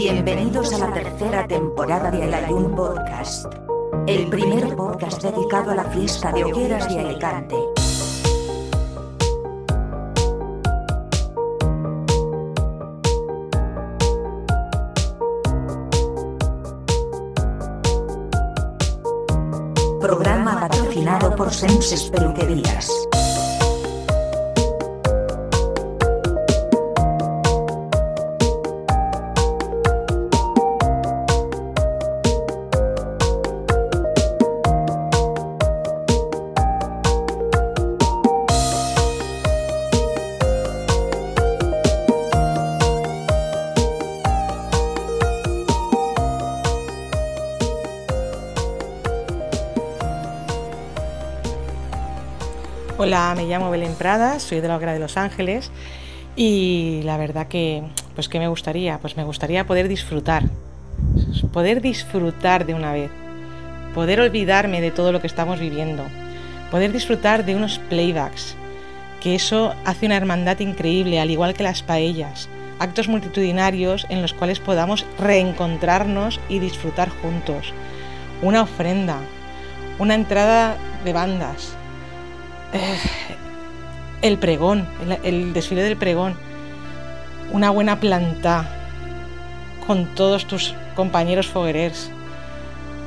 Bienvenidos a la tercera temporada de El Ayun Podcast. El primer podcast dedicado a la fiesta de hogueras de Alicante. Programa patrocinado por Senses Peluquerías. Me llamo Belén Prada, soy de la Hoguera de Los Ángeles y la verdad que, pues, ¿qué me gustaría? Pues me gustaría poder disfrutar, poder disfrutar de una vez, poder olvidarme de todo lo que estamos viviendo, poder disfrutar de unos playbacks, que eso hace una hermandad increíble, al igual que las paellas, actos multitudinarios en los cuales podamos reencontrarnos y disfrutar juntos, una ofrenda, una entrada de bandas, el pregón, el, desfile del pregón, una buena planta con todos tus compañeros foguerers.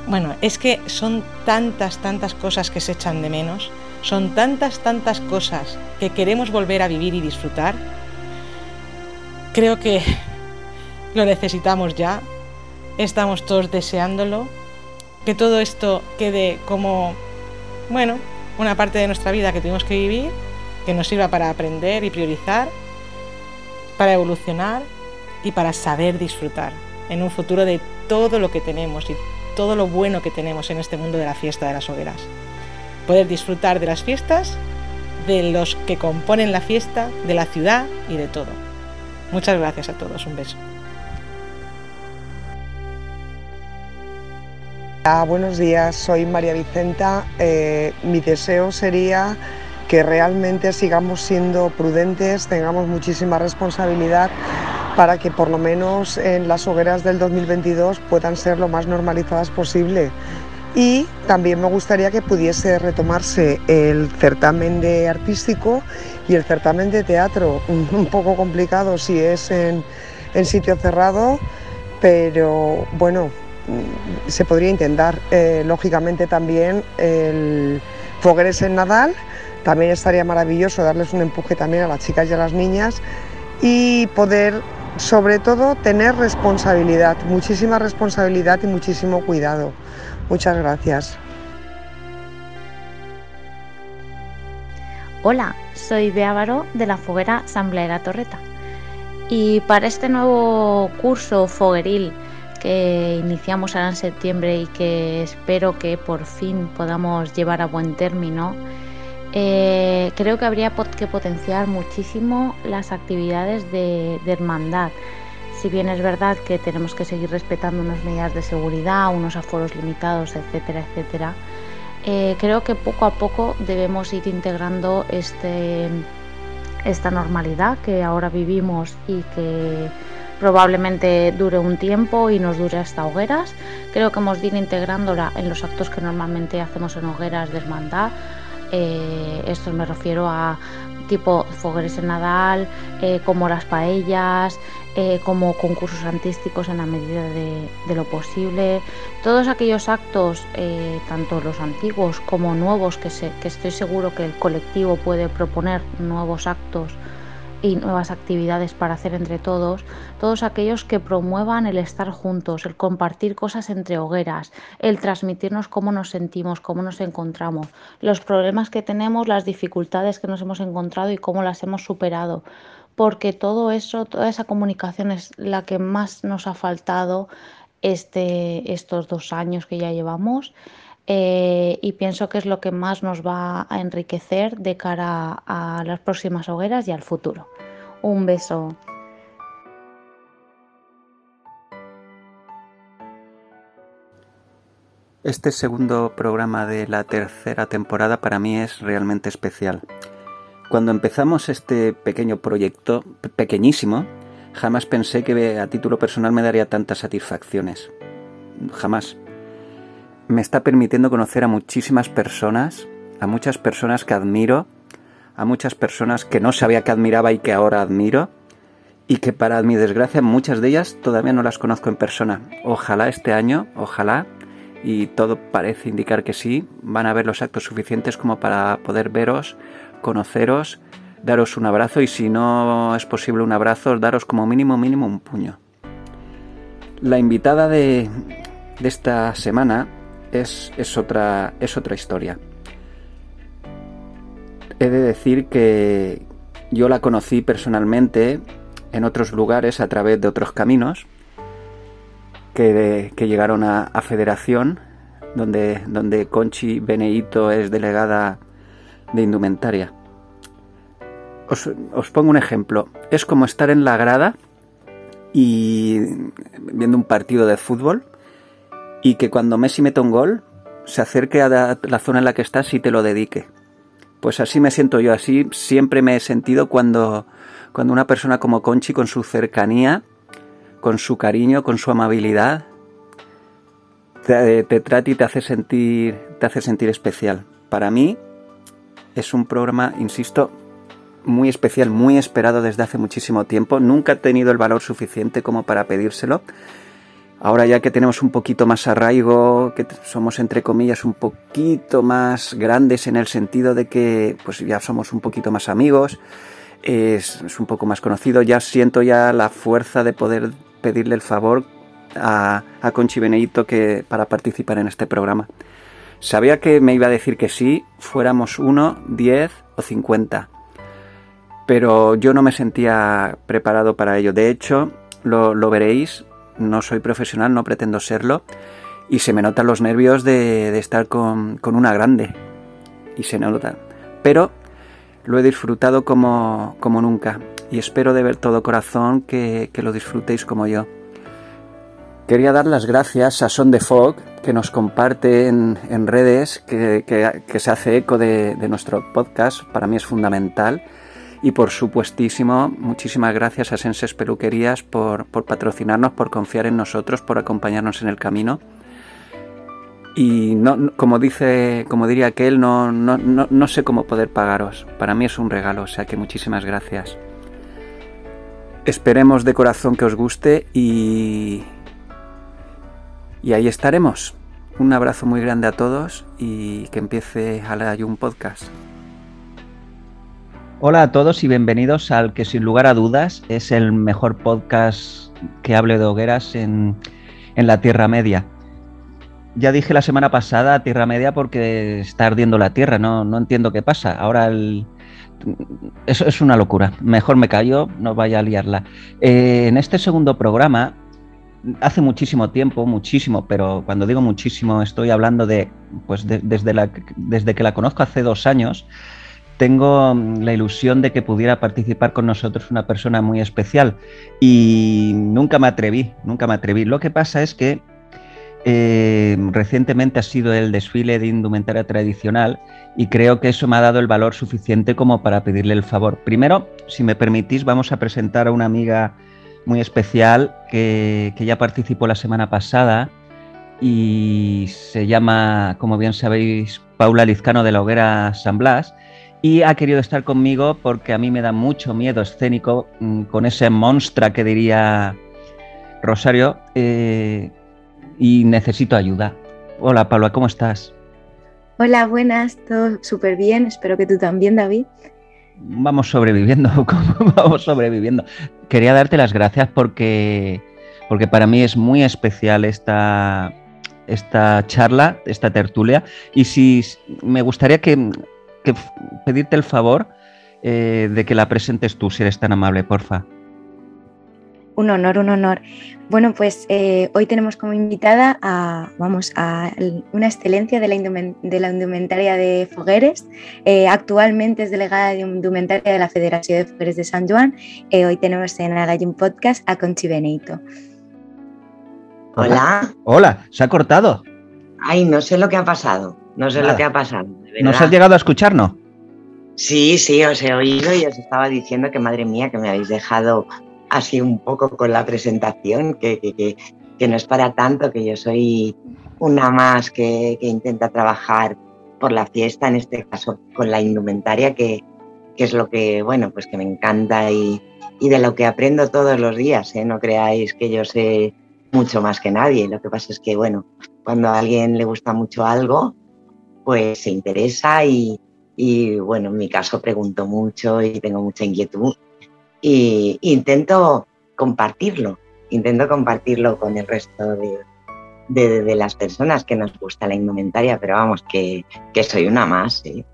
Bueno, es que son tantas, tantas cosas que se echan de menos, son tantas, tantas cosas que queremos volver a vivir y disfrutar. Creo que lo necesitamos ya, estamos todos deseándolo, que todo esto quede como, bueno, una parte de nuestra vida que tenemos que vivir, que nos sirva para aprender y priorizar, para evolucionar y para saber disfrutar en un futuro de todo lo que tenemos y todo lo bueno que tenemos en este mundo de la fiesta de las hogueras. Poder disfrutar de las fiestas, de los que componen la fiesta, de la ciudad y de todo. Muchas gracias a todos, un beso. Buenos días, soy María Vicenta. Eh, mi deseo sería que realmente sigamos siendo prudentes, tengamos muchísima responsabilidad para que por lo menos en las hogueras del 2022 puedan ser lo más normalizadas posible. Y también me gustaría que pudiese retomarse el certamen de artístico y el certamen de teatro. Un poco complicado si es en, en sitio cerrado, pero bueno, se podría intentar. Eh, lógicamente también el Fogueres en Nadal, también estaría maravilloso darles un empuje también a las chicas y a las niñas y poder sobre todo tener responsabilidad, muchísima responsabilidad y muchísimo cuidado. Muchas gracias. Hola, soy Bea de la Foguera Asamblea Torreta. Y para este nuevo curso fogueril que iniciamos ahora en septiembre y que espero que por fin podamos llevar a buen término, eh, creo que habría que potenciar muchísimo las actividades de, hermandad. Si bien es verdad que tenemos que seguir respetando unas medidas de seguridad, unos aforos limitados, etcétera, etcétera, eh, creo que poco a poco debemos ir integrando este, esta normalidad que ahora vivimos y que probablemente dure un tiempo y nos dure hasta hogueras. Creo que hemos de ir integrándola en los actos que normalmente hacemos en hogueras de hermandad. Eh, esto me refiero a tipo fogueres en Nadal, eh, como las paellas, eh, como concursos artísticos en la medida de, lo posible. Todos aquellos actos, tanto los antiguos como nuevos, que, que estoy seguro que el colectivo puede proponer nuevos actos y nuevas actividades para hacer entre todos, todos aquellos que promuevan el estar juntos, el compartir cosas entre hogueras, el transmitirnos cómo nos sentimos, cómo nos encontramos, los problemas que tenemos, las dificultades que nos hemos encontrado y cómo las hemos superado, porque todo eso, toda esa comunicación es la que más nos ha faltado este, estos dos años que ya llevamos. Eh, y pienso que es lo que más nos va a enriquecer de cara a las próximas hogueras y al futuro. Un beso. Este segundo programa de la tercera temporada para mí es realmente especial. Cuando empezamos este pequeño proyecto, pequeñísimo, jamás pensé que a título personal me daría tantas satisfacciones. Jamás. Me está permitiendo conocer a muchísimas personas, a muchas personas que admiro, a muchas personas que no sabía que admiraba y que ahora admiro, y que para mi desgracia muchas de ellas todavía no las conozco en persona. Ojalá este año, ojalá, y todo parece indicar que sí, van a haber los actos suficientes como para poder veros, conoceros, daros un abrazo y si no es posible un abrazo, daros como mínimo mínimo un puño. La invitada de, de esta semana es, es, otra, es otra historia. He de decir que yo la conocí personalmente en otros lugares a través de otros caminos que, que llegaron a, a, Federación, donde, donde Conchi Beneito es delegada de indumentaria. Os, os, pongo un ejemplo. Es como estar en la grada y viendo un partido de fútbol y que cuando Messi mete un gol se acerque a la, la zona en la que estás y te lo dedique. Pues así me siento yo, así siempre me he sentido cuando, cuando una persona como Conchi, con su cercanía, con su cariño, con su amabilidad, te, te trata y te hace sentir, te hace sentir especial. Para mí es un programa, insisto, muy especial, muy esperado desde hace muchísimo tiempo. Nunca he tenido el valor suficiente como para pedírselo. Ahora ya que tenemos un poquito más arraigo, que somos entre comillas un poquito más grandes en el sentido de que pues ya somos un poquito más amigos, es, un poco más conocido, ya siento ya la fuerza de poder pedirle el favor a, a Conchi Beneito que, para participar en este programa. Sabía que me iba a decir que sí, fuéramos uno, diez o cincuenta, pero yo no me sentía preparado para ello. De hecho, lo, lo veréis, no soy profesional, no pretendo serlo, y se me notan los nervios de, de estar con, con, una grande, y se nota. Pero lo he disfrutado como, como nunca, y espero de ver todo corazón que, que, lo disfrutéis como yo. Quería dar las gracias a Son de Fog, que nos comparte en, en redes, que, que, que, se hace eco de, de nuestro podcast, para mí es fundamental. Y por supuestísimo, muchísimas gracias a Senses Peluquerías por, por, patrocinarnos, por confiar en nosotros, por acompañarnos en el camino. Y no, como dice, como diría aquel, no, no, no, no sé cómo poder pagaros. Para mí es un regalo, o sea que muchísimas gracias. Esperemos de corazón que os guste y, y ahí estaremos. Un abrazo muy grande a todos y que empiece un Podcast. Hola a todos y bienvenidos al que sin lugar a dudas es el mejor podcast que hable de hogueras en, en la Tierra Media. Ya dije la semana pasada Tierra Media porque está ardiendo la Tierra, no, no entiendo qué pasa. Ahora el, eso es una locura. Mejor me callo, no vaya a liarla. Eh, en este segundo programa, hace muchísimo tiempo, muchísimo, pero cuando digo muchísimo estoy hablando de, pues de, desde, la, desde que la conozco hace dos años, tengo la ilusión de que pudiera participar con nosotros una persona muy especial y nunca me atreví, nunca me atreví. Lo que pasa es que eh, recientemente ha sido el desfile de indumentaria tradicional y creo que eso me ha dado el valor suficiente como para pedirle el favor. Primero, si me permitís, vamos a presentar a una amiga muy especial que, que ya participó la semana pasada y se llama, como bien sabéis, Paula Lizcano de la Hoguera San Blas y ha querido estar conmigo porque a mí me da mucho miedo escénico mm, con ese monstruo que diría Rosario eh, y necesito ayuda. Hola Paula, ¿cómo estás? Hola, buenas, todo súper bien, espero que tú también, David. Vamos sobreviviendo, vamos sobreviviendo. Quería darte las gracias porque, porque para mí es muy especial esta, esta charla, esta tertulia, y si me gustaría que que pedirte el favor eh, de que la presentes tú, si eres tan amable, porfa. Un honor, un honor. Bueno, pues eh, hoy tenemos como invitada a, vamos, a una excelencia de la, de la indumentaria de Fogueres. Eh, actualmente es delegada de indumentaria de la Federación de Fogueres de San Juan. Eh, hoy tenemos en Agallín Podcast a Conchi Benito. Hola. Hola, se ha cortado. Ay, no sé lo que ha pasado. No sé Nada. lo que ha pasado. ¿Nos has llegado a escucharnos? Sí, sí, os he oído y os estaba diciendo que madre mía, que me habéis dejado así un poco con la presentación, que, que, no es para tanto, que yo soy una más que, intenta trabajar por la fiesta, en este caso con la indumentaria, que, que es lo que, bueno, pues que me encanta y, y de lo que aprendo todos los días. ¿eh? No creáis que yo sé mucho más que nadie. Lo que pasa es que, bueno, cuando a alguien le gusta mucho algo, pues se interesa y, y bueno, en mi caso pregunto mucho y tengo mucha inquietud y intento compartirlo, intento compartirlo con el resto de, de, las personas que nos gusta la indumentaria, pero vamos, que, que soy una más, ¿eh?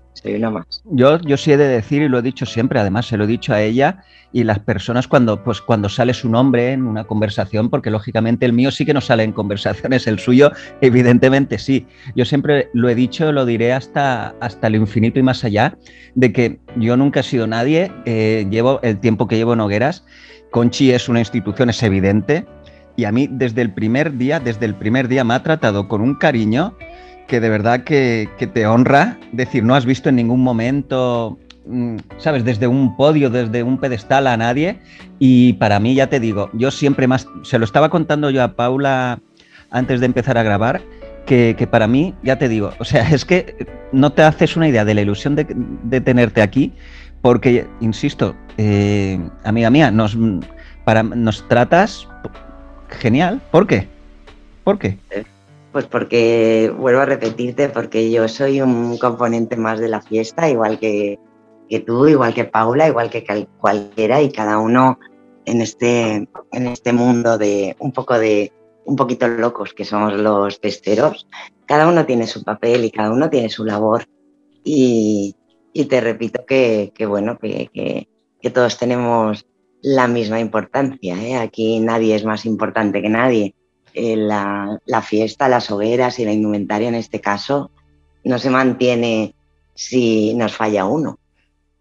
Yo, yo sí he de decir, y lo he dicho siempre, además se lo he dicho a ella, y las personas cuando, pues, cuando sale su nombre en una conversación, porque lógicamente el mío sí que no sale en conversaciones, el suyo evidentemente sí. Yo siempre lo he dicho, lo diré hasta, hasta el infinito y más allá, de que yo nunca he sido nadie, eh, llevo el tiempo que llevo en Hogueras, Conchi es una institución, es evidente, y a mí desde el primer día, desde el primer día me ha tratado con un cariño que de verdad que, que te honra, decir, no has visto en ningún momento Mm, ¿sabes? Desde un podio, desde un pedestal a nadie. Y para mí, ya te digo, yo siempre más, se lo estaba contando yo a Paula antes de empezar a grabar, que, para mí, ya te digo, o sea, es que no te haces una idea de la ilusión de, tenerte aquí, porque, insisto, eh, amiga mía, nos, para, nos tratas genial. ¿Por qué? ¿Por qué? Pues porque, vuelvo a repetirte, porque yo soy un componente más de la fiesta, igual que, tú, igual que Paula, igual que cualquiera, y cada uno en este, en este mundo de un poco de un poquito locos que somos los pesteros, cada uno tiene su papel y cada uno tiene su labor. Y, te repito que, bueno, que, que, todos tenemos la misma importancia. ¿eh? Aquí nadie es más importante que nadie. Eh, la, la, fiesta, las hogueras y la indumentaria en este caso no se mantiene si nos falla uno.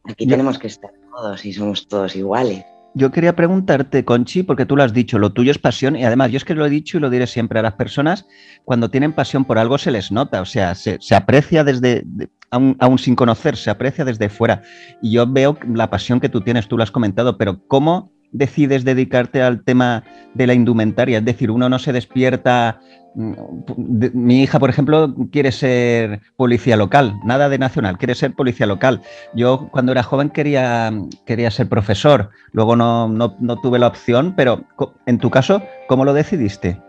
Aquí tenemos que estar todos y somos todos iguales. Yo quería preguntarte, Conchi, porque tú lo has dicho, lo tuyo es pasión y además yo es que lo he dicho y lo diré siempre a las personas, cuando tienen pasión por algo se les nota, o sea, se, aprecia desde, aún, sin conocer, se aprecia desde fuera. Y yo veo la pasión que tú tienes, tú lo has comentado, pero ¿cómo decides dedicarte al tema de la indumentaria? Es decir, uno no se despierta mi hija, por ejemplo, quiere ser policía local, nada de nacional, quiere ser policía local. Yo cuando era joven quería, quería ser profesor, luego no, tuve la opción, pero en tu caso, ¿cómo lo decidiste?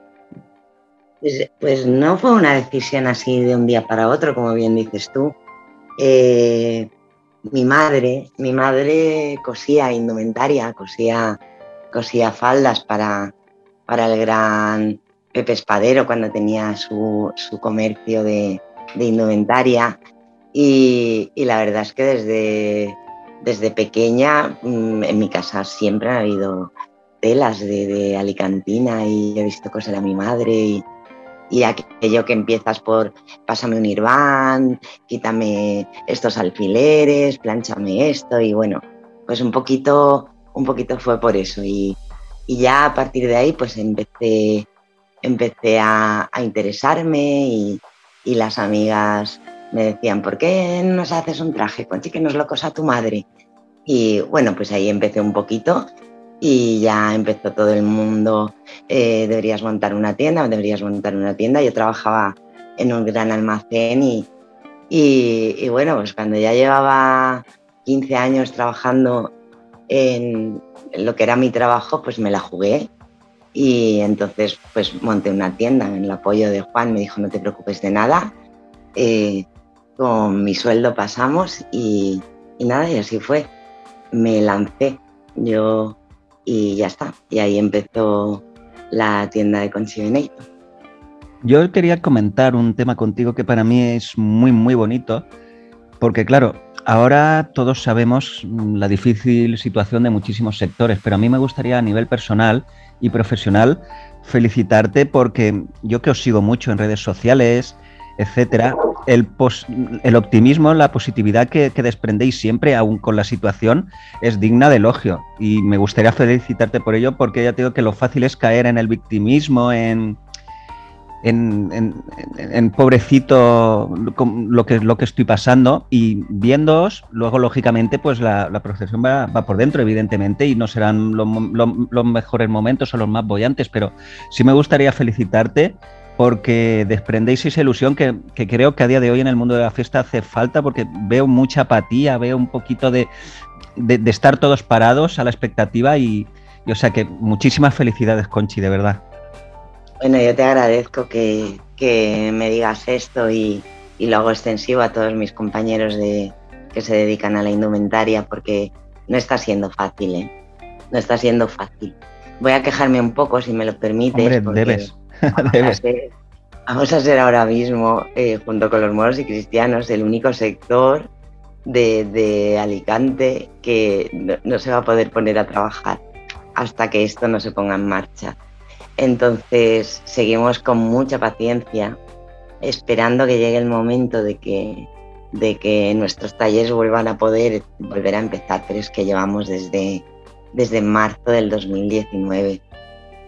Pues, pues, no fue una decisión así de un día para otro, como bien dices tú. Eh, mi madre, mi madre cosía indumentaria, cosía, cosía faldas para, para el gran Pepe Espadero cuando tenía su, comercio de, indumentaria. Y, la verdad es que desde, desde pequeña mm, en mi casa siempre ha habido telas de, alicantina y he visto cosas a mi madre y, y aquello que empiezas por pásame un irván, quítame estos alfileres, planchame esto y bueno, pues un poquito, un poquito fue por eso y, y ya a partir de ahí pues empecé empecé a, interesarme y, las amigas me decían, ¿por qué no nos haces un traje? Conchi, que nos lo cosa tu madre. Y bueno, pues ahí empecé un poquito y ya empezó todo el mundo, eh, deberías montar una tienda, deberías montar una tienda. Yo trabajaba en un gran almacén y, y, bueno, pues cuando ya llevaba 15 años trabajando en lo que era mi trabajo, pues me la jugué y entonces pues monté una tienda en el apoyo de Juan, me dijo no te preocupes de nada, eh, con mi sueldo pasamos y, nada, y así fue. Me lancé yo y ya está. Y ahí empezó la tienda de Consignate. Yo quería comentar un tema contigo que para mí es muy, muy bonito, porque claro, ahora todos sabemos la difícil situación de muchísimos sectores, pero a mí me gustaría a nivel personal y profesional, felicitarte porque yo que os sigo mucho en redes sociales, etcétera, el, el optimismo, la positividad que, desprendéis siempre, aún con la situación, es digna de elogio. Y me gustaría felicitarte por ello porque ya te digo que lo fácil es caer en el victimismo, en, en, pobrecito lo que, lo que estoy pasando y viéndoos, luego lógicamente pues la, procesión va, por dentro evidentemente y no serán los mejores momentos o los más bollantes, pero sí me gustaría felicitarte porque desprendéis esa ilusión que, creo que a día de hoy en el mundo de la fiesta hace falta porque veo mucha apatía, veo un poquito de, estar todos parados a la expectativa y, y o sea que muchísimas felicidades Conchi, de verdad. Bueno, yo te agradezco que, me digas esto y, lo hago extensivo a todos mis compañeros de, que se dedican a la indumentaria porque no está siendo fácil, ¿eh? No está siendo fácil. Voy a quejarme un poco, si me lo permites. Hombre, debes. Vamos, A ser, ahora mismo, eh, junto con los moros y cristianos, el único sector de, Alicante que no se va a poder poner a trabajar hasta que esto no se ponga en marcha. Entonces seguimos con mucha paciencia, esperando que llegue el momento de que, de que nuestros talleres vuelvan a poder volver a empezar, pero es que llevamos desde, desde marzo del 2019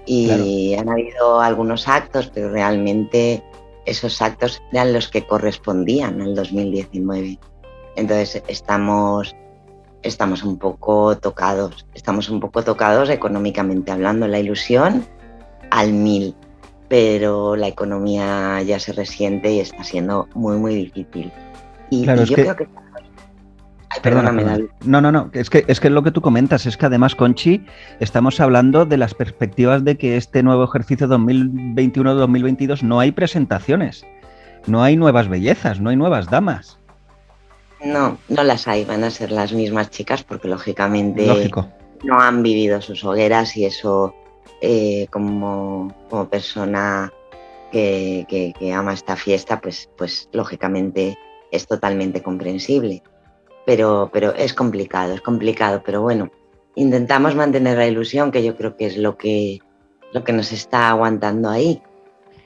y han habido algunos actos, pero realmente esos actos eran los que correspondían al 2019. Entonces estamos, estamos un poco tocados, estamos un poco tocados económicamente hablando. La ilusión al mil, pero la economía ya se resiente y está siendo muy, muy difícil. Y, yo creo que... perdóname, No, no, no, es que, es que lo que tú comentas, es que además, Conchi, estamos hablando de las perspectivas de que este nuevo ejercicio 2021-2022 no hay presentaciones, no hay nuevas bellezas, no hay nuevas damas. No, no las hay, van a ser las mismas chicas porque lógicamente no han vivido sus hogueras y eso eh, como, persona que, ama esta fiesta, pues, pues lógicamente es totalmente comprensible. Pero, pero es complicado, es complicado, pero bueno, intentamos mantener la ilusión, que yo creo que es lo que, lo que nos está aguantando ahí.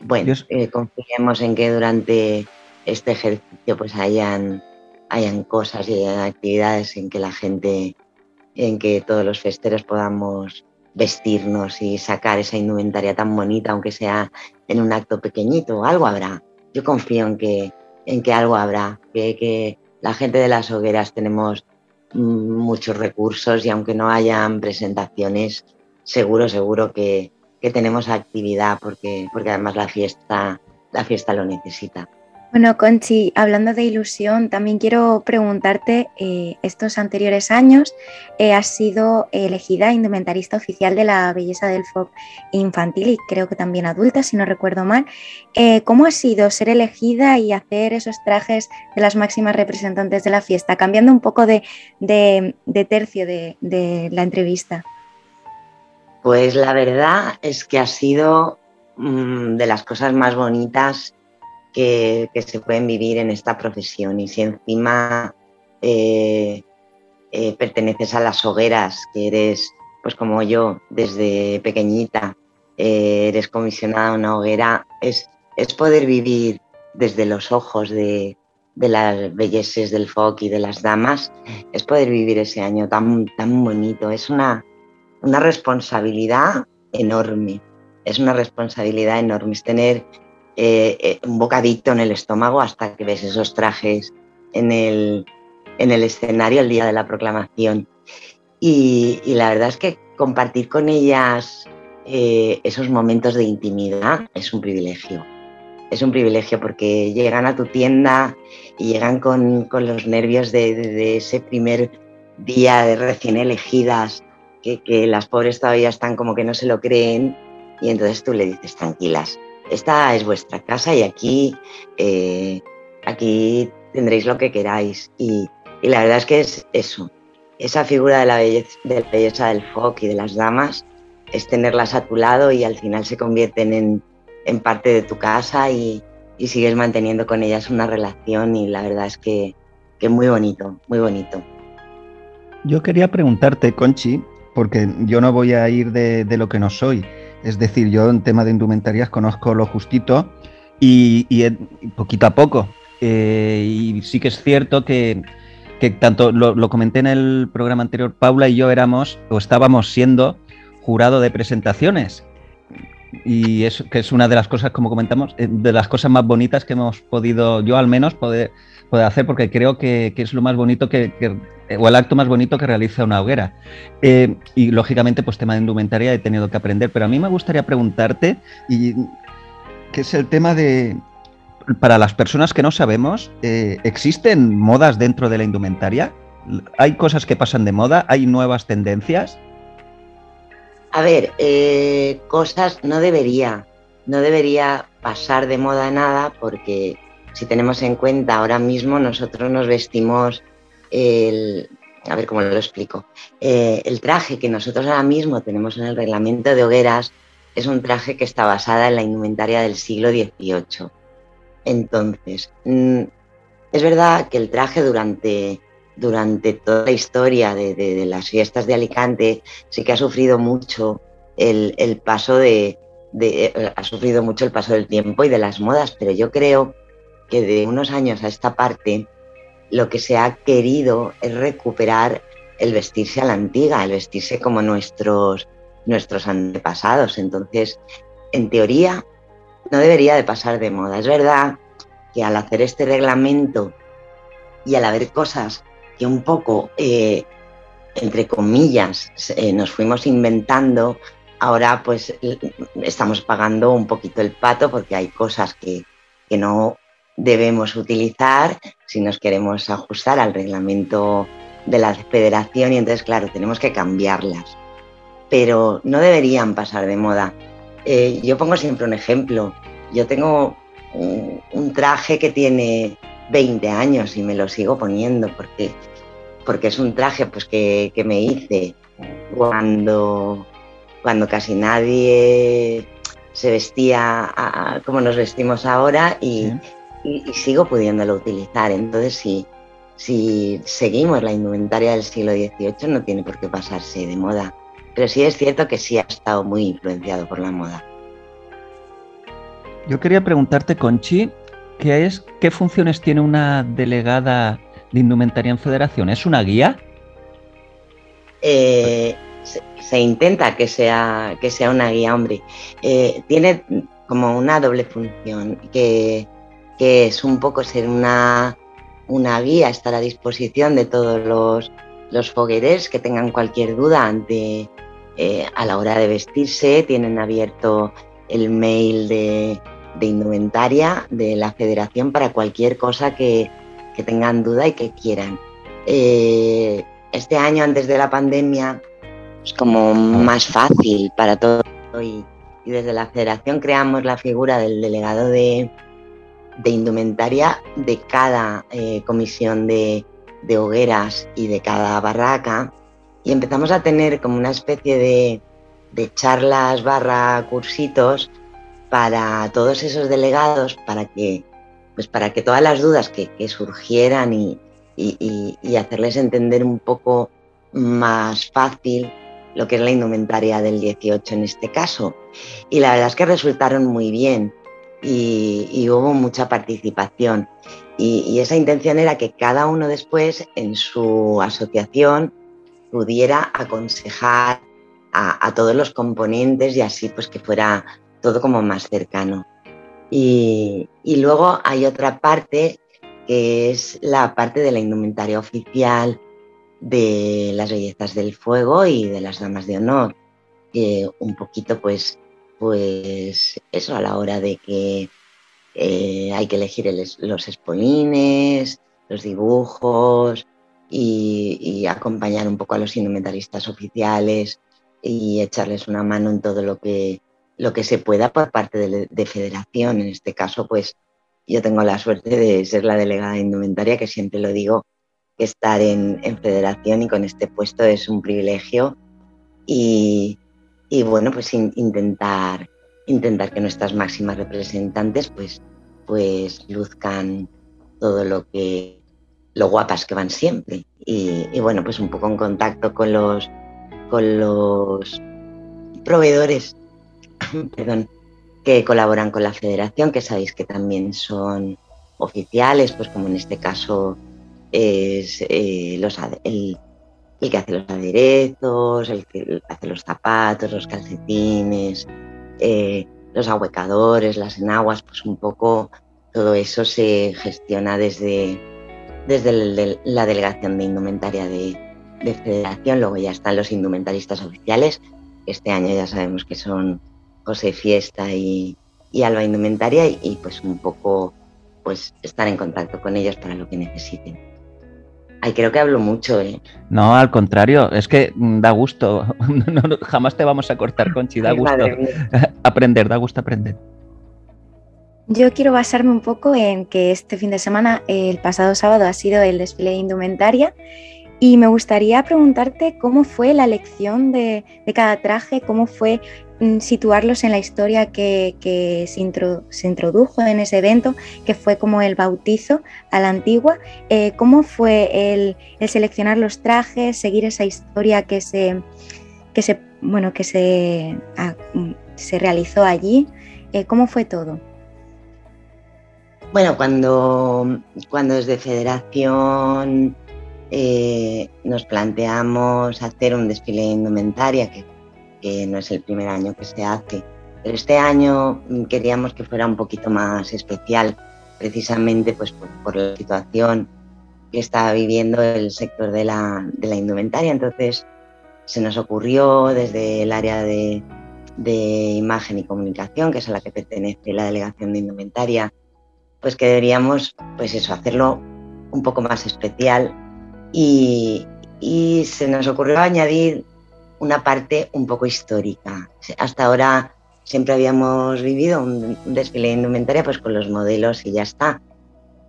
Bueno, eh, confiemos en que durante este ejercicio pues hayan, hayan cosas y hayan actividades en que la gente, en que todos los festeros podamos vestirnos y sacar esa indumentaria tan bonita, aunque sea en un acto pequeñito, algo habrá. Yo confío en que, en que algo habrá, que, que la gente de las hogueras tenemos muchos recursos y aunque no hayan presentaciones, seguro, seguro que, que tenemos actividad porque, porque además la fiesta, la fiesta lo necesita. Bueno, Conchi, hablando de ilusión, también quiero preguntarte, eh, estos anteriores años eh, has sido elegida indumentarista oficial de la belleza del folk infantil y creo que también adulta, si no recuerdo mal. Eh, ¿Cómo ha sido ser elegida y hacer esos trajes de las máximas representantes de la fiesta? Cambiando un poco de, tercio de, la entrevista. Pues la verdad es que ha sido mm, de las cosas más bonitas que, se pueden vivir en esta profesión. Y si encima eh, eh, perteneces a las hogueras, que eres, pues como yo, desde pequeñita, eh, eres comisionada a una hoguera, es, es poder vivir desde los ojos de, las belleces del folk y de las damas, es poder vivir ese año tan, tan bonito. Es una, una responsabilidad enorme. Es una responsabilidad enorme. Es tener eh, eh, un bocadito en el estómago hasta que ves esos trajes en el, en el escenario el día de la proclamación. Y, la verdad es que compartir con ellas eh, esos momentos de intimidad es un privilegio. Es un privilegio porque llegan a tu tienda y llegan con, con los nervios de, de, ese primer día de recién elegidas, que, que las pobres todavía están como que no se lo creen, y entonces tú le dices, tranquilas, esta es vuestra casa y aquí, eh, aquí tendréis lo que queráis. Y, la verdad es que es eso, esa figura de la, belleza, del folk y de las damas es tenerlas a tu lado y al final se convierten en, parte de tu casa y, sigues manteniendo con ellas una relación y la verdad es que, que muy bonito, muy bonito. Yo quería preguntarte, Conchi, porque yo no voy a ir de lo que no soy. Es decir, yo en tema de indumentarias conozco lo justito y, poquito a poco. Eh, y sí que es cierto que, tanto lo, comenté en el programa anterior, Paula y yo éramos o estábamos siendo jurado de presentaciones. y es que es una de las cosas, como comentamos, eh, de las cosas más bonitas que hemos podido, yo al menos, poder, poder hacer, porque creo que, es lo más bonito que, o el acto más bonito que realiza una hoguera. Eh, y lógicamente, pues tema de indumentaria he tenido que aprender, pero a mí me gustaría preguntarte, y que es el tema de, para las personas que no sabemos, eh, ¿existen modas dentro de la indumentaria? ¿Hay cosas que pasan de moda? ¿Hay nuevas tendencias? A ver, eh, cosas no debería, no debería pasar de moda nada porque si tenemos en cuenta ahora mismo nosotros nos vestimos el, a ver cómo lo explico, eh, el traje que nosotros ahora mismo tenemos en el reglamento de hogueras es un traje que está basada en la indumentaria del siglo XVIII. Entonces, mm, es verdad que el traje durante durante toda la historia de, las fiestas de Alicante sí que ha sufrido mucho el, paso de, ha sufrido mucho el paso del tiempo y de las modas, pero yo creo que de unos años a esta parte lo que se ha querido es recuperar el vestirse a la antigua, el vestirse como nuestros, nuestros antepasados. Entonces, en teoría, no debería de pasar de moda. Es verdad que al hacer este reglamento y al haber cosas que un poco, eh, entre comillas, eh, nos fuimos inventando, ahora pues estamos pagando un poquito el pato porque hay cosas que, que no debemos utilizar si nos queremos ajustar al reglamento de la federación y entonces, claro, tenemos que cambiarlas. Pero no deberían pasar de moda. Eh, yo pongo siempre un ejemplo. Yo tengo un traje que tiene 20 años y me lo sigo poniendo porque, porque es un traje pues, que, me hice cuando, cuando casi nadie se vestía como nos vestimos ahora y, sigo pudiéndolo utilizar. Entonces, si, si seguimos la indumentaria del siglo XVIII, no tiene por qué pasarse de moda. Pero sí es cierto que sí ha estado muy influenciado por la moda. Yo quería preguntarte, Conchi, ¿Qué es, ¿Qué funciones tiene una delegada de indumentaria en federación? ¿Es una guía? Eh, se, intenta que sea, que sea una guía, hombre. Eh, tiene como una doble función, que, es un poco ser una, una, guía, estar a disposición de todos los, los fogueres que tengan cualquier duda ante, eh, a la hora de vestirse. Tienen abierto el mail de, de indumentaria de la federación para cualquier cosa que, tengan duda y que quieran. Eh, este año, antes de la pandemia, es como más fácil para todos y, desde la federación creamos la figura del delegado de, indumentaria de cada eh, comisión de, de hogueras y de cada barraca y empezamos a tener como una especie de, de charlas barra cursitos para todos esos delegados, para que, pues para que todas las dudas que, surgieran y, hacerles entender un poco más fácil lo que es la indumentaria del 18 en este caso. Y la verdad es que resultaron muy bien y, hubo mucha participación. Y, esa intención era que cada uno después en su asociación pudiera aconsejar a, todos los componentes y así pues que fuera todo como más cercano. Y, luego hay otra parte que es la parte de la indumentaria oficial de las bellezas del fuego y de las damas de honor, que un poquito pues, pues eso a la hora de que eh, hay que elegir los espolines, los dibujos y, acompañar un poco a los indumentaristas oficiales y echarles una mano en todo lo que lo que se pueda por parte de, federación. En este caso, pues yo tengo la suerte de ser la delegada de indumentaria, que siempre lo digo, estar en, federación y con este puesto es un privilegio. Y, bueno, pues intentar, intentar que nuestras máximas representantes pues, pues luzcan todo lo que lo guapas que van siempre. Y, y bueno, pues un poco en contacto con los, con los proveedores perdón, que colaboran con la federación, que sabéis que también son oficiales, pues como en este caso es eh, los, el, que hace los aderezos, el que hace los zapatos, los calcetines, eh, los ahuecadores, las enaguas, pues un poco todo eso se gestiona desde, desde la delegación de indumentaria de, federación, luego ya están los indumentaristas oficiales, este año ya sabemos que son José Fiesta y, y Alba Indumentaria y, pues un poco pues estar en contacto con ellos para lo que necesiten. Ay, creo que hablo mucho, ¿eh? No, al contrario, es que da gusto. jamás te vamos a cortar, Conchi, da gusto aprender, da gusto aprender. Yo quiero basarme un poco en que este fin de semana, el pasado sábado, ha sido el desfile de indumentaria y me gustaría preguntarte cómo fue la elección de, cada traje, cómo fue mm, situarlos en la historia que, se, introdujo en ese evento, que fue como el bautizo a la antigua. Eh, ¿Cómo fue el, seleccionar los trajes, seguir esa historia que se, que se, bueno, que se, se realizó allí? Eh, ¿Cómo fue todo? Bueno, cuando, cuando desde Federación eh, nos planteamos hacer un desfile de indumentaria, que, no es el primer año que se hace, pero este año queríamos que fuera un poquito más especial, precisamente pues, por, la situación que está viviendo el sector de la, indumentaria. Entonces se nos ocurrió desde el área de, de imagen y comunicación, que es a la que pertenece la delegación de indumentaria, pues que deberíamos pues eso, hacerlo un poco más especial y, se nos ocurrió añadir una parte un poco histórica. Hasta ahora siempre habíamos vivido un, desfile de indumentaria pues con los modelos y ya está.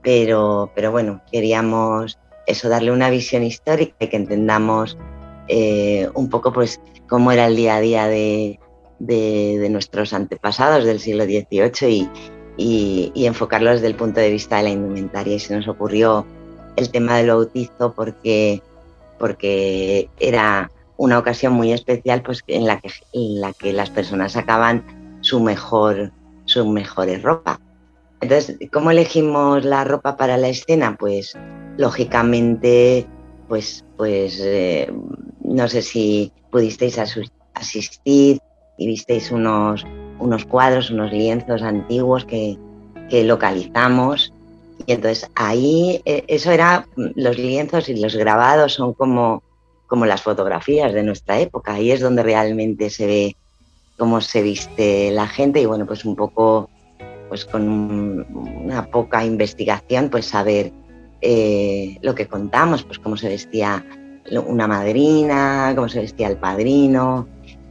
Pero, pero bueno, queríamos eso, darle una visión histórica y que entendamos eh, un poco pues cómo era el día a día de, nuestros antepasados del siglo XVIII y, y, enfocarlo desde el punto de vista de la indumentaria. Y se nos ocurrió el tema del bautizo porque, porque era una ocasión muy especial pues, en, la que, en la que las personas sacaban su mejor, su mejores ropa. Entonces, ¿cómo elegimos la ropa para la escena? Pues lógicamente, pues, pues eh, no sé si pudisteis asistir y visteis unos, unos cuadros, unos lienzos antiguos que, que localizamos y entonces ahí, eh, eso era, los lienzos y los grabados son como, como las fotografías de nuestra época. Ahí es donde realmente se ve cómo se viste la gente y bueno, pues un poco, pues con una poca investigación, pues saber eh, lo que contamos, pues cómo se vestía una madrina, cómo se vestía el padrino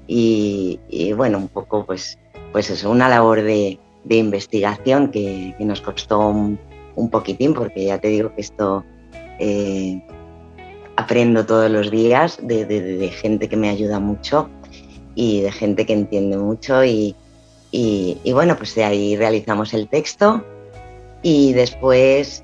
y, bueno, un poco pues, pues eso, una labor de, investigación que, que nos costó un, un poquitín, porque ya te digo que esto eh, aprendo todos los días de, gente que me ayuda mucho y de gente que entiende mucho y, bueno, pues de ahí realizamos el texto y después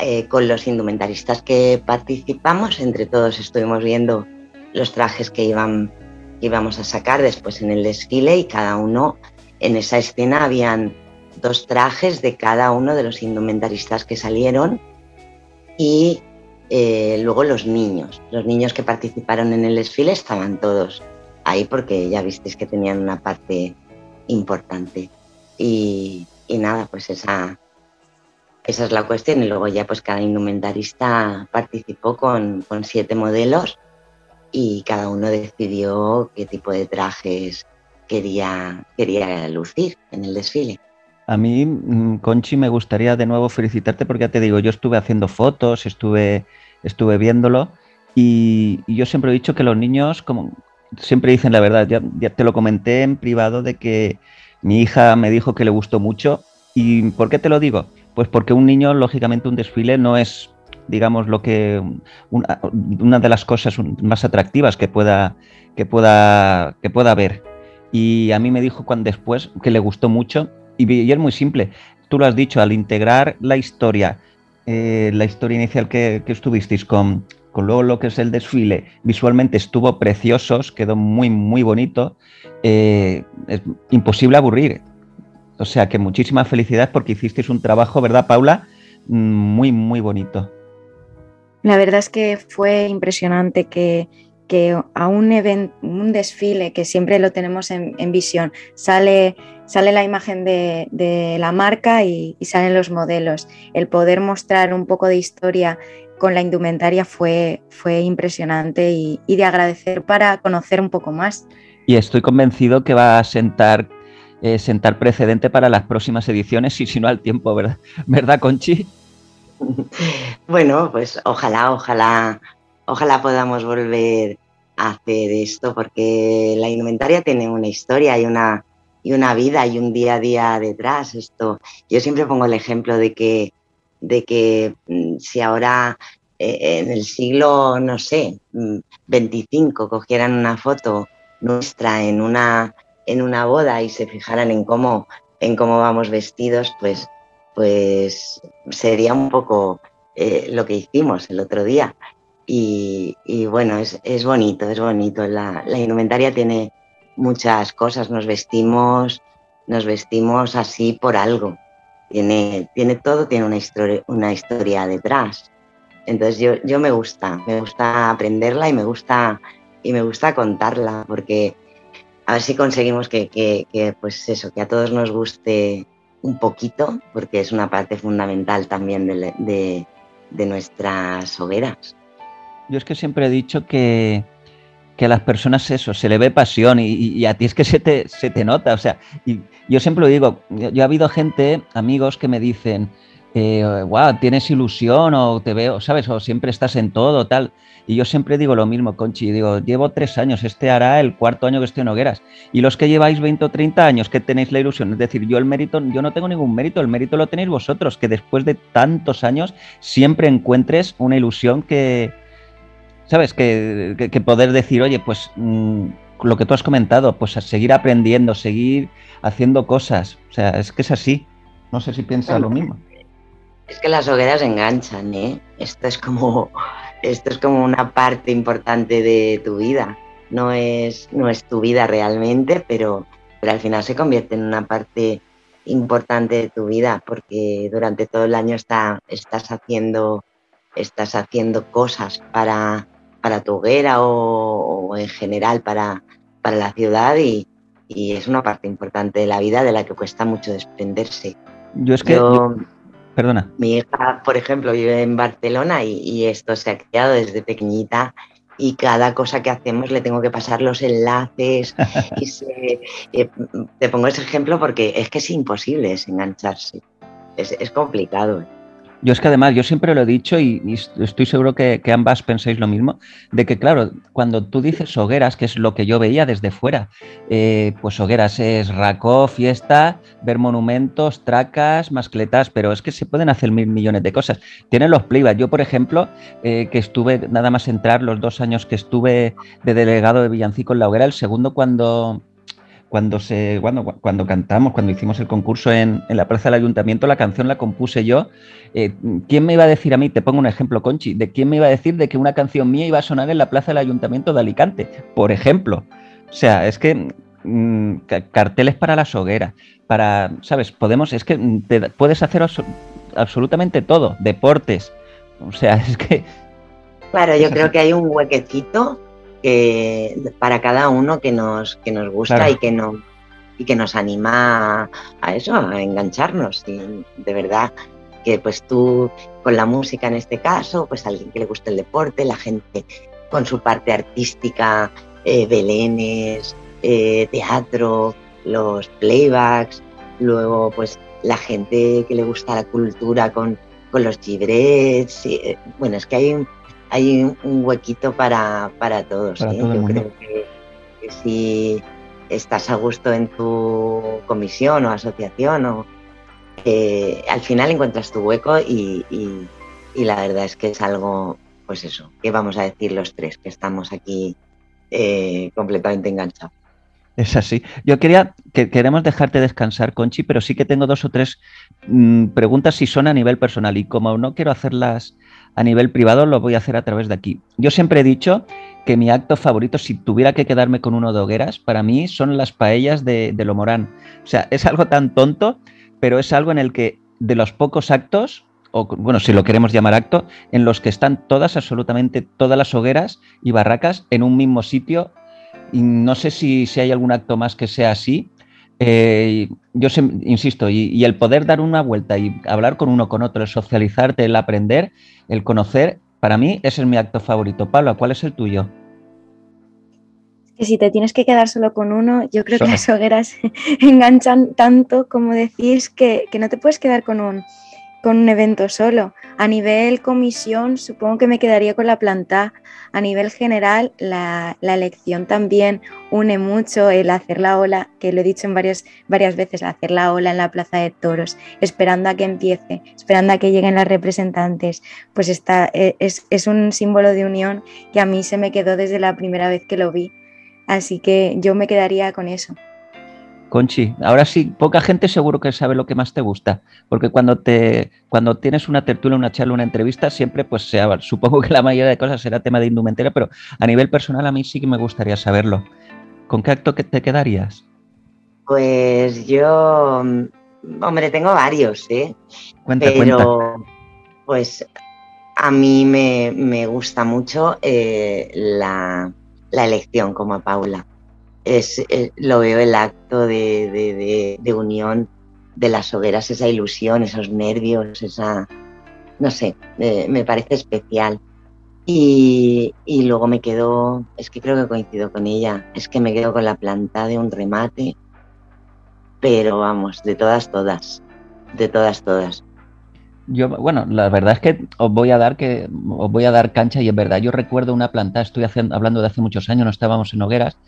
eh, con los indumentaristas que participamos, entre todos estuvimos viendo los trajes que, iban, que íbamos a sacar después en el desfile y cada uno en esa escena habían dos trajes de cada uno de los indumentaristas que salieron y eh, luego los niños. Los niños que participaron en el desfile estaban todos ahí porque ya visteis que tenían una parte importante. Y, nada, pues esa, esa es la cuestión. Y luego ya pues cada indumentarista participó con, con siete modelos y cada uno decidió qué tipo de trajes quería, quería lucir en el desfile. A mí, mm, Conchi, me gustaría de nuevo felicitarte porque ya te digo, yo estuve haciendo fotos, estuve, estuve viéndolo y, yo siempre he dicho que los niños, como siempre dicen la verdad, ya, te lo comenté en privado de que mi hija me dijo que le gustó mucho. ¿Y por qué te lo digo? Pues porque un niño, lógicamente, un desfile no es, digamos, lo que una, de las cosas más atractivas que pueda, que pueda, que pueda ver. Y a mí me dijo cuando después que le gustó mucho y, es muy simple. Tú lo has dicho, al integrar la historia, eh, la historia inicial que, estuvisteis con, con luego lo que es el desfile, visualmente estuvo precioso, quedó muy, muy bonito. Eh, es imposible aburrir. O sea que muchísimas felicidades porque hicisteis un trabajo, ¿verdad, Paula? Muy, muy bonito. La verdad es que fue impresionante que, que a un, evento, un desfile que siempre lo tenemos en, visión, sale, sale la imagen de, la marca y, salen los modelos. El poder mostrar un poco de historia con la indumentaria fue, fue impresionante y, de agradecer para conocer un poco más. Y estoy convencido que va a sentar, eh, sentar precedente para las próximas ediciones y si no al tiempo, ¿verdad? ¿Verdad, Conchi? Bueno, pues ojalá, ojalá ojalá podamos volver a hacer esto, porque la indumentaria tiene una historia y una, y una vida y un día a día detrás. Esto, yo siempre pongo el ejemplo de que, de que mm, si ahora eh, en el siglo, no sé, 25 mm, cogieran una foto nuestra en una, en una boda y se fijaran en cómo, en cómo vamos vestidos, pues, pues sería un poco eh, lo que hicimos el otro día. Y, bueno, es, bonito, es bonito. La, indumentaria tiene muchas cosas, nos vestimos, nos vestimos así por algo. Tiene, tiene todo, tiene una historia, una historia detrás. Entonces yo, yo me gusta, me gusta aprenderla y me gusta, y me gusta contarla, porque a ver si conseguimos que, que, pues eso, que a todos nos guste un poquito, porque es una parte fundamental también de, de nuestras hogueras. Yo es que siempre he dicho que, a las personas eso, se le ve pasión y, a ti es que se te, se te nota. O sea, y yo siempre lo digo, yo, he habido gente, amigos que me dicen, wow, eh, tienes ilusión o te veo, ¿sabes? O siempre estás en todo, tal. Y yo siempre digo lo mismo, Conchi, digo, llevo tres años, este hará el cuarto año que estoy en Hogueras. Y los que lleváis 20 o 30 años, que tenéis la ilusión, es decir, yo el mérito, yo no tengo ningún mérito, el mérito lo tenéis vosotros, que después de tantos años siempre encuentres una ilusión que, ¿sabes? Que, poder decir, oye, pues mm, lo que tú has comentado, pues seguir aprendiendo, seguir haciendo cosas. O sea, es que es así. No sé si piensas lo mismo. Es que las hogueras enganchan, ¿eh? Esto es como, esto es como una parte importante de tu vida. No es, no es tu vida realmente, pero, pero al final se convierte en una parte importante de tu vida porque durante todo el año está, estás haciendo estás haciendo cosas para, para tu hoguera o, en general para, para la ciudad y, es una parte importante de la vida de la que cuesta mucho desprenderse. Yo es que... perdona. Mi hija, por ejemplo, vive en Barcelona y, esto se ha creado desde pequeñita y cada cosa que hacemos le tengo que pasar los enlaces. y eh, te pongo ese ejemplo porque es que es imposible engancharse. Es, es complicado. Yo es que además, yo siempre lo he dicho y, estoy seguro que, ambas pensáis lo mismo, de que claro, cuando tú dices hogueras, que es lo que yo veía desde fuera, eh, pues hogueras es racó, fiesta, ver monumentos, tracas, mascletas, pero es que se pueden hacer mil millones de cosas. Tienen los playbacks. Yo, por ejemplo, eh, que estuve nada más entrar los dos años que estuve de delegado de Villancico en la hoguera, el segundo cuando cuando, se, cuando, cuando cantamos, cuando hicimos el concurso en, la plaza del ayuntamiento, la canción la compuse yo. Eh, ¿Quién me iba a decir a mí, te pongo un ejemplo, Conchi, de quién me iba a decir de que una canción mía iba a sonar en la plaza del ayuntamiento de Alicante, por ejemplo? O sea, es que mm, carteles para las hogueras, para, ¿sabes? Podemos, es que puedes hacer absolutamente todo, deportes. O sea, es que... Claro, yo creo que hay un huequecito para cada uno que nos, que nos gusta y, que no, y que nos anima a eso, a engancharnos. Y de verdad que pues tú con la música en este caso, pues alguien que le guste el deporte, la gente con su parte artística, eh, belenes, eh, teatro, los playbacks, luego pues la gente que le gusta la cultura con, con los gibrets, eh, bueno, es que hay un, hay un huequito para, todos. ¿eh? Yo creo que, si estás a gusto en tu comisión o asociación, o, eh, al final encuentras tu hueco y, la verdad es que es algo, pues eso, que vamos a decir los tres, que estamos aquí eh, completamente enganchados. Es así. Yo quería que queremos dejarte descansar, Conchi, pero sí que tengo dos o tres mm, preguntas si son a nivel personal y como no quiero hacerlas a nivel privado lo voy a hacer a través de aquí. Yo siempre he dicho que mi acto favorito, si tuviera que quedarme con uno de hogueras, para mí son las paellas de, de Lomorán. O sea, es algo tan tonto, pero es algo en el que de los pocos actos o bueno, si lo queremos llamar acto, en los que están todas, absolutamente todas las hogueras y barracas en un mismo sitio. Y no sé si, si hay algún acto más que sea así. Eh, yo insisto, y, el poder dar una vuelta y hablar con uno, con otro, el socializarte, el aprender, el conocer, para mí ese es mi acto favorito. Pablo, ¿cuál es el tuyo? Que si te tienes que quedar solo con uno, yo creo que las hogueras enganchan tanto como decís que, que no te puedes quedar con un, con un evento solo. A nivel comisión, supongo que me quedaría con la planta. A nivel general, la, elección también une mucho el hacer la ola, que lo he dicho en varias, varias veces, hacer la ola en la Plaza de Toros, esperando a que empiece, esperando a que lleguen las representantes. Pues está, e, es, es un símbolo de unión que a mí se me quedó desde la primera vez que lo vi. Así que yo me quedaría con eso. Conchi, ahora sí, poca gente seguro que sabe lo que más te gusta, porque cuando te cuando tienes una tertulia, una charla, una entrevista, siempre pues sea, supongo que la mayoría de cosas será tema de indumentaria, pero a nivel personal a mí sí que me gustaría saberlo. ¿Con qué acto te quedarías? Pues yo, hombre, tengo varios, ¿eh? Cuenta, pero pues a mí me, gusta mucho eh, la, la elección como a Paula es, eh, lo veo el acto de, unión de las hogueras, esa ilusión, esos nervios, esa, no sé, eh, me parece especial. Y, luego me quedo, es que creo que coincido con ella, es que me quedo con la planta de un remate, pero vamos, de todas, todas, de todas, todas. Yo, bueno, la verdad es que os voy a dar que os voy a dar cancha y es verdad. Yo recuerdo una planta, estoy hablando de hace muchos años, no estábamos en hogueras,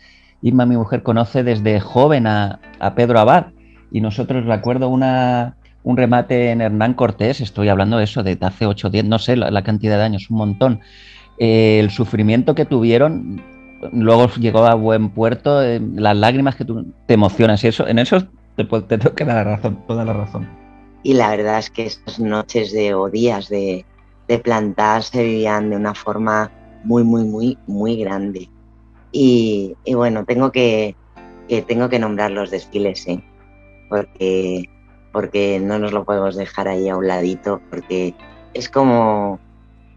Isma, mi mujer, conoce desde joven a, Pedro Abad y nosotros recuerdo una, un remate en Hernán Cortés, estoy hablando de eso, de hace 8 10, no sé la, cantidad de años, un montón. Eh, el sufrimiento que tuvieron, luego llegó a buen puerto, eh, las lágrimas que tú te emocionas y eso, en eso te, te tengo que dar la razón, toda la razón. Y la verdad es que esas noches de, o días de, de plantar se vivían de una forma muy, muy, muy, muy grande. Y, bueno, tengo que, tengo que nombrar los desfiles, ¿eh? porque, porque no nos lo podemos dejar ahí a un ladito, porque es como,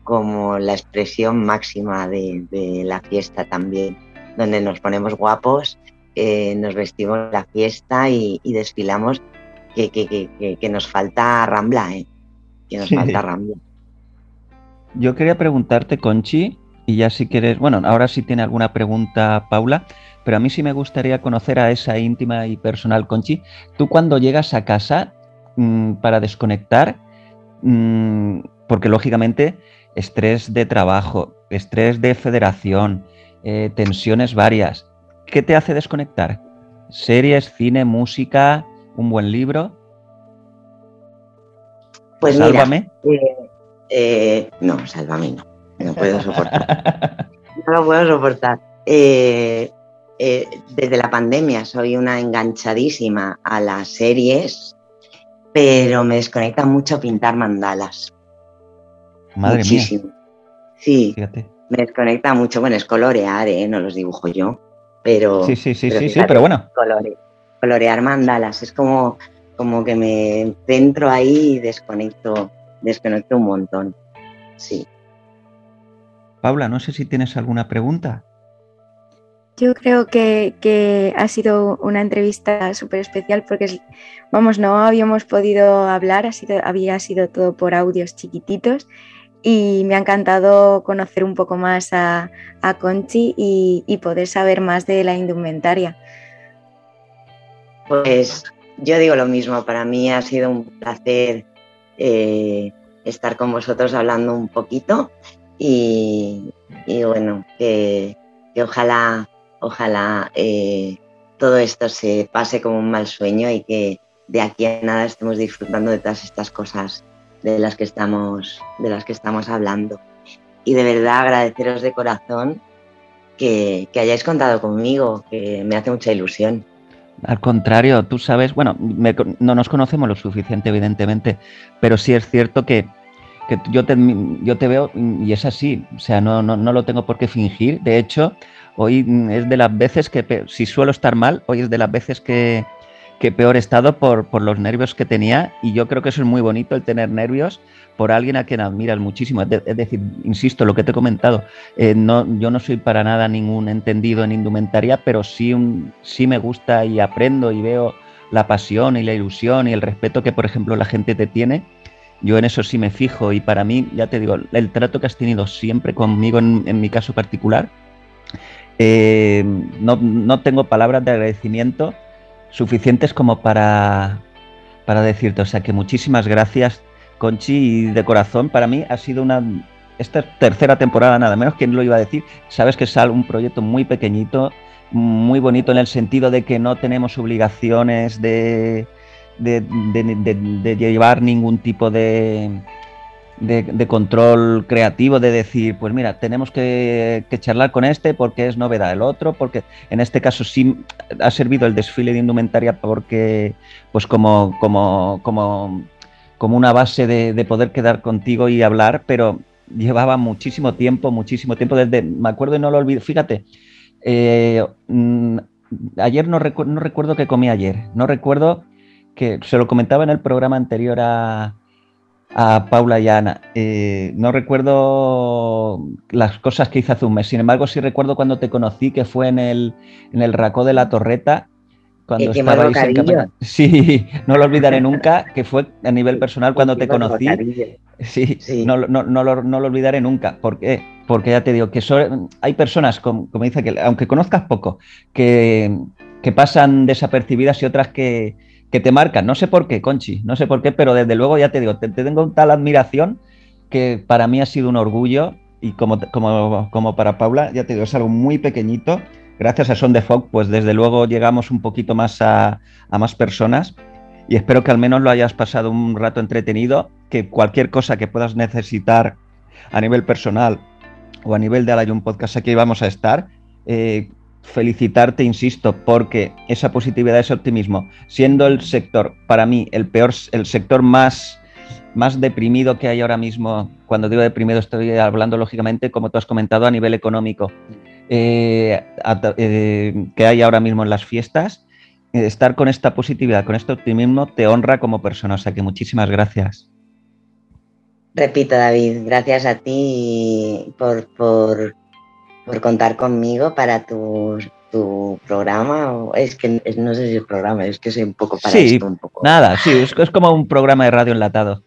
como la expresión máxima de, la fiesta también, donde nos ponemos guapos, eh, nos vestimos la fiesta y, desfilamos, que, que, nos falta Rambla, ¿eh? que nos falta Rambla. Yo quería preguntarte, Conchi, y ya si quieres, bueno, ahora sí tiene alguna pregunta Paula, pero a mí sí me gustaría conocer a esa íntima y personal Conchi. Tú cuando llegas a casa mm, para desconectar, mm, porque lógicamente estrés de trabajo, estrés de federación, eh, tensiones varias, ¿qué te hace desconectar? ¿Series, cine, música, un buen libro? Pues Sálvame. Eh, eh, no, sálvame no no puedo soportar. no lo puedo soportar. Eh, eh, desde la pandemia soy una enganchadísima a las series, pero me desconecta mucho pintar mandalas. Madre Muchísimo. Sí, me desconecta mucho. Bueno, es colorear, ¿eh? no los dibujo yo, pero... Sí, sí, sí, sí, sí, pero bueno. colorear mandalas, es como, como que me centro ahí y desconecto, desconecto un montón. Sí. Paula, no sé si tienes alguna pregunta. Yo creo que, ha sido una entrevista súper especial porque, vamos, no habíamos podido hablar, ha sido, había sido todo por audios chiquititos y me ha encantado conocer un poco más a, Conchi y, poder saber más de la indumentaria. Pues yo digo lo mismo, para mí ha sido un placer eh, estar con vosotros hablando un poquito y, bueno, que, ojalá, ojalá eh, todo esto se pase como un mal sueño y que de aquí a nada estemos disfrutando de todas estas cosas de las que estamos, de las que estamos hablando. Y de verdad agradeceros de corazón que, hayáis contado conmigo, que me hace mucha ilusión. Al contrario, tú sabes, bueno, no nos conocemos lo suficiente, evidentemente, pero sí es cierto que que yo te, yo te veo y es así, o sea, no, no, no lo tengo por qué fingir. De hecho, hoy es de las veces que, si suelo estar mal, hoy es de las veces que, que peor estado por, por, los nervios que tenía y yo creo que eso es muy bonito el tener nervios por alguien a quien admiras muchísimo. Es, decir, insisto, lo que te he comentado, eh, no, yo no soy para nada ningún entendido en indumentaria, pero sí, sí me gusta y aprendo y veo la pasión y la ilusión y el respeto que, por ejemplo, la gente te tiene. Yo en eso sí me fijo y para mí, ya te digo, el trato que has tenido siempre conmigo en, mi caso particular, eh, no, no, tengo palabras de agradecimiento suficientes como para, para decirte, o sea que muchísimas gracias Conchi y de corazón para mí ha sido una esta tercera temporada nada menos, ¿quién lo iba a decir? Sabes que es un proyecto muy pequeñito, muy bonito en el sentido de que no tenemos obligaciones de, de, llevar ningún tipo de, de, control creativo, de decir, pues mira, tenemos que, charlar con este porque es novedad, el otro, porque en este caso sí ha servido el desfile de indumentaria porque, pues como, como, como, como una base de, poder quedar contigo y hablar, pero llevaba muchísimo tiempo, muchísimo tiempo, desde, me acuerdo y no lo olvido, fíjate, eh, mm, ayer no, no recuerdo qué comí ayer, no recuerdo que se lo comentaba en el programa anterior a a Paula y a Ana. Eh, no recuerdo las cosas que hice hace un mes, sin embargo sí recuerdo cuando te conocí, que fue en el, en el Racó de la Torreta, cuando estaba en Sí, no lo olvidaré nunca, que fue a nivel personal cuando te conocí. Sí, No, no, no, lo, no, lo, olvidaré nunca. ¿Por qué? Porque ya te digo que hay personas, como, como, dice que, aunque conozcas poco, que, que pasan desapercibidas y otras que, que te marcan. No sé por qué, Conchi, no sé por qué, pero desde luego ya te digo, te, tengo tal admiración que para mí ha sido un orgullo y como, como, como para Paula, ya te digo, es algo muy pequeñito. Gracias a Son de Fog, pues desde luego llegamos un poquito más a, más personas y espero que al menos lo hayas pasado un rato entretenido, que cualquier cosa que puedas necesitar a nivel personal o a nivel de un Podcast, aquí vamos a estar. Eh, felicitarte, insisto, porque esa positividad, ese optimismo, siendo el sector, para mí, el peor, el sector más, más deprimido que hay ahora mismo, cuando digo deprimido estoy hablando lógicamente, como tú has comentado, a nivel económico, eh, eh, que hay ahora mismo en las fiestas, estar con esta positividad, con este optimismo, te honra como persona. O sea que muchísimas gracias. Repito, David, gracias a ti por, por por contar conmigo para tu, tu programa. Es que no sé si es programa, es que soy un poco para esto. Un poco. Nada, sí, es, es, como un programa de radio enlatado.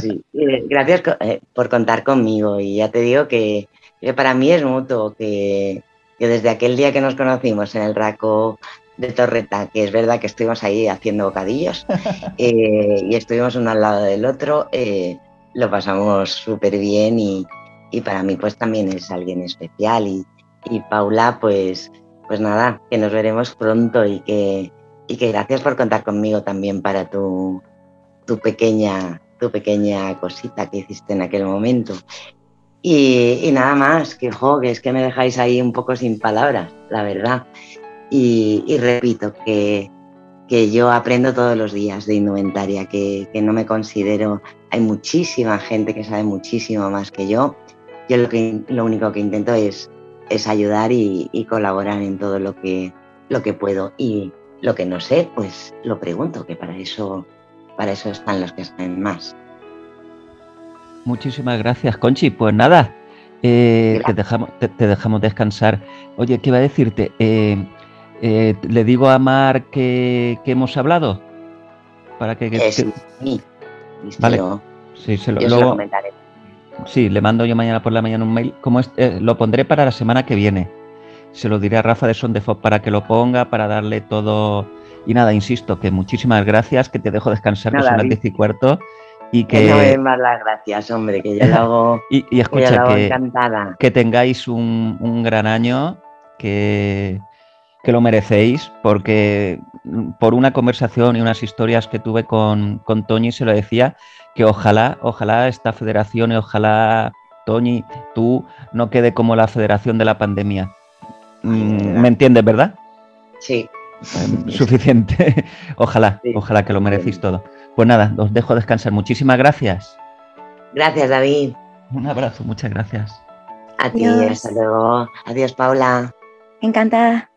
Sí, gracias eh, por contar conmigo y ya te digo que, para mí es mutuo, que, que, desde aquel día que nos conocimos en el Raco de Torreta, que es verdad que estuvimos ahí haciendo bocadillos eh, y estuvimos uno al lado del otro, eh, lo pasamos súper bien y, y para mí pues también es alguien especial y, Paula pues, pues nada, que nos veremos pronto y que, y que gracias por contar conmigo también para tu, tu, pequeña, tu pequeña cosita que hiciste en aquel momento. Y, nada más, que jo, es que me dejáis ahí un poco sin palabras, la verdad. Y, repito que, que, yo aprendo todos los días de indumentaria, que, que no me considero, hay muchísima gente que sabe muchísimo más que yo yo lo, que, lo único que intento es, es ayudar y, colaborar en todo lo que, lo que puedo. Y lo que no sé, pues lo pregunto, que para eso, para eso están los que saben más. Muchísimas gracias, Conchi. Pues nada, eh, te, dejamos, te, dejamos descansar. Oye, ¿qué iba a decirte? Eh, eh, ¿Le digo a Mar que, hemos hablado? Para que... sí, vale. Sí, se lo, luego, Sí, le mando yo mañana por la mañana un mail. Como eh, lo pondré para la semana que viene. Se lo diré a Rafa de Son de Fox para que lo ponga, para darle todo. Y nada, insisto, que muchísimas gracias, que te dejo descansar, que son las 10 y cuarto. Y que, no me más las gracias, hombre, que yo lo hago. y, y escucha, que, que, tengáis un, un gran año, que, que lo merecéis, porque por una conversación y unas historias que tuve con, con Toñi se lo decía, que ojalá, ojalá esta federación y ojalá, Toñi, tú no quede como la federación de la pandemia. Mm, ¿Me entiendes, verdad? Sí. Em, suficiente. ojalá, ojalá que lo merecéis todo. Pues nada, os dejo descansar. Muchísimas gracias. Gracias, David. Un abrazo, muchas gracias. A ti, hasta luego. Adiós, Paula. Encantada.